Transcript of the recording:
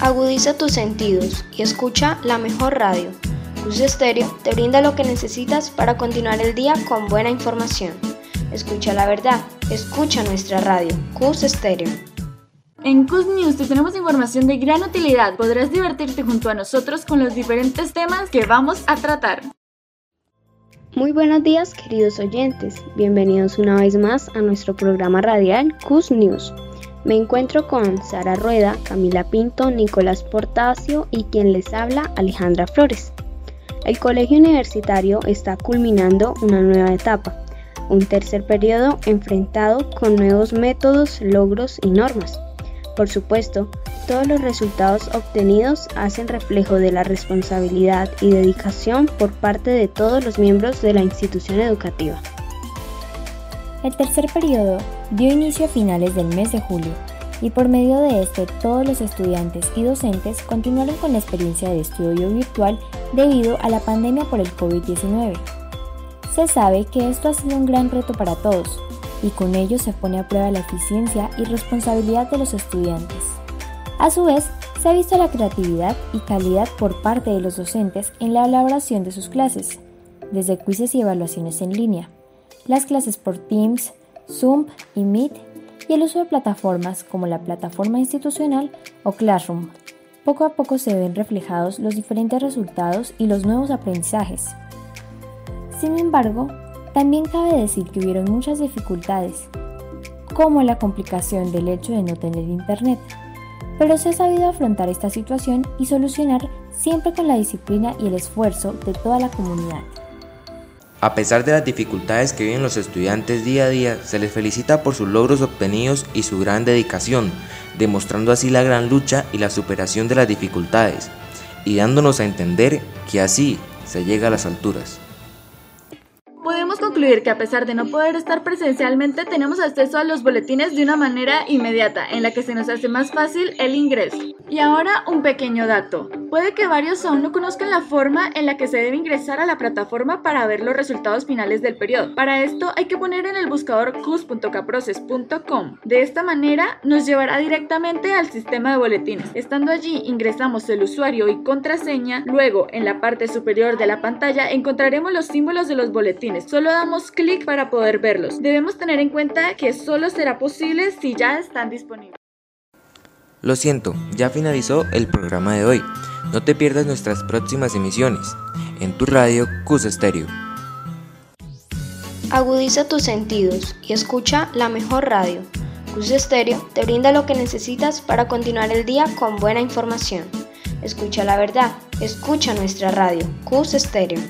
Agudiza tus sentidos y escucha la mejor radio. Cus Estéreo te brinda lo que necesitas para continuar el día con buena información. Escucha la verdad, escucha nuestra radio, Cus Estéreo. En Cus News te tenemos información de gran utilidad. Podrás divertirte junto a nosotros con los diferentes temas que vamos a tratar. Muy buenos días queridos oyentes, bienvenidos una vez más a nuestro programa radial Cus News. Me encuentro con Sara Rueda, Camila Pinto, Nicolás Portacio y quien les habla Alejandra Flores. El colegio universitario está culminando una nueva etapa, un tercer periodo enfrentado con nuevos métodos, logros y normas. Por supuesto, todos los resultados obtenidos hacen reflejo de la responsabilidad y dedicación por parte de todos los miembros de la institución educativa. El tercer periodo dio inicio a finales del mes de julio y por medio de este todos los estudiantes y docentes continuaron con la experiencia de estudio virtual debido a la pandemia por el COVID-19. Se sabe que esto ha sido un gran reto para todos y con ello se pone a prueba la eficiencia y responsabilidad de los estudiantes. A su vez, se ha visto la creatividad y calidad por parte de los docentes en la elaboración de sus clases, desde quizzes y evaluaciones en línea, las clases por Teams, Zoom y Meet y el uso de plataformas como la plataforma institucional o Classroom. Poco a poco se ven reflejados los diferentes resultados y los nuevos aprendizajes. Sin embargo, también cabe decir que hubieron muchas dificultades, como la complicación del hecho de no tener internet, pero se ha sabido afrontar esta situación y solucionar siempre con la disciplina y el esfuerzo de toda la comunidad. A pesar de las dificultades que viven los estudiantes día a día, se les felicita por sus logros obtenidos y su gran dedicación, demostrando así la gran lucha y la superación de las dificultades, y dándonos a entender que así se llega a las alturas. Podemos concluir que a pesar de no poder estar presencialmente, tenemos acceso a los boletines de una manera inmediata, en la que se nos hace más fácil el ingreso. Y ahora un pequeño dato. Puede que varios aún no conozcan la forma en la que se debe ingresar a la plataforma para ver los resultados finales del periodo. Para esto hay que poner en el buscador cus.caproces.com. De esta manera nos llevará directamente al sistema de boletines. Estando allí ingresamos el usuario y contraseña, luego en la parte superior de la pantalla encontraremos los símbolos de los boletines. Solo damos clic para poder verlos. Debemos tener en cuenta que solo será posible si ya están disponibles. Lo siento, ya finalizó el programa de hoy. No te pierdas nuestras próximas emisiones en tu radio Cus Estéreo. Agudiza tus sentidos y escucha la mejor radio. Cus Estéreo te brinda lo que necesitas para continuar el día con buena información. Escucha la verdad, escucha nuestra radio, Cus Estéreo.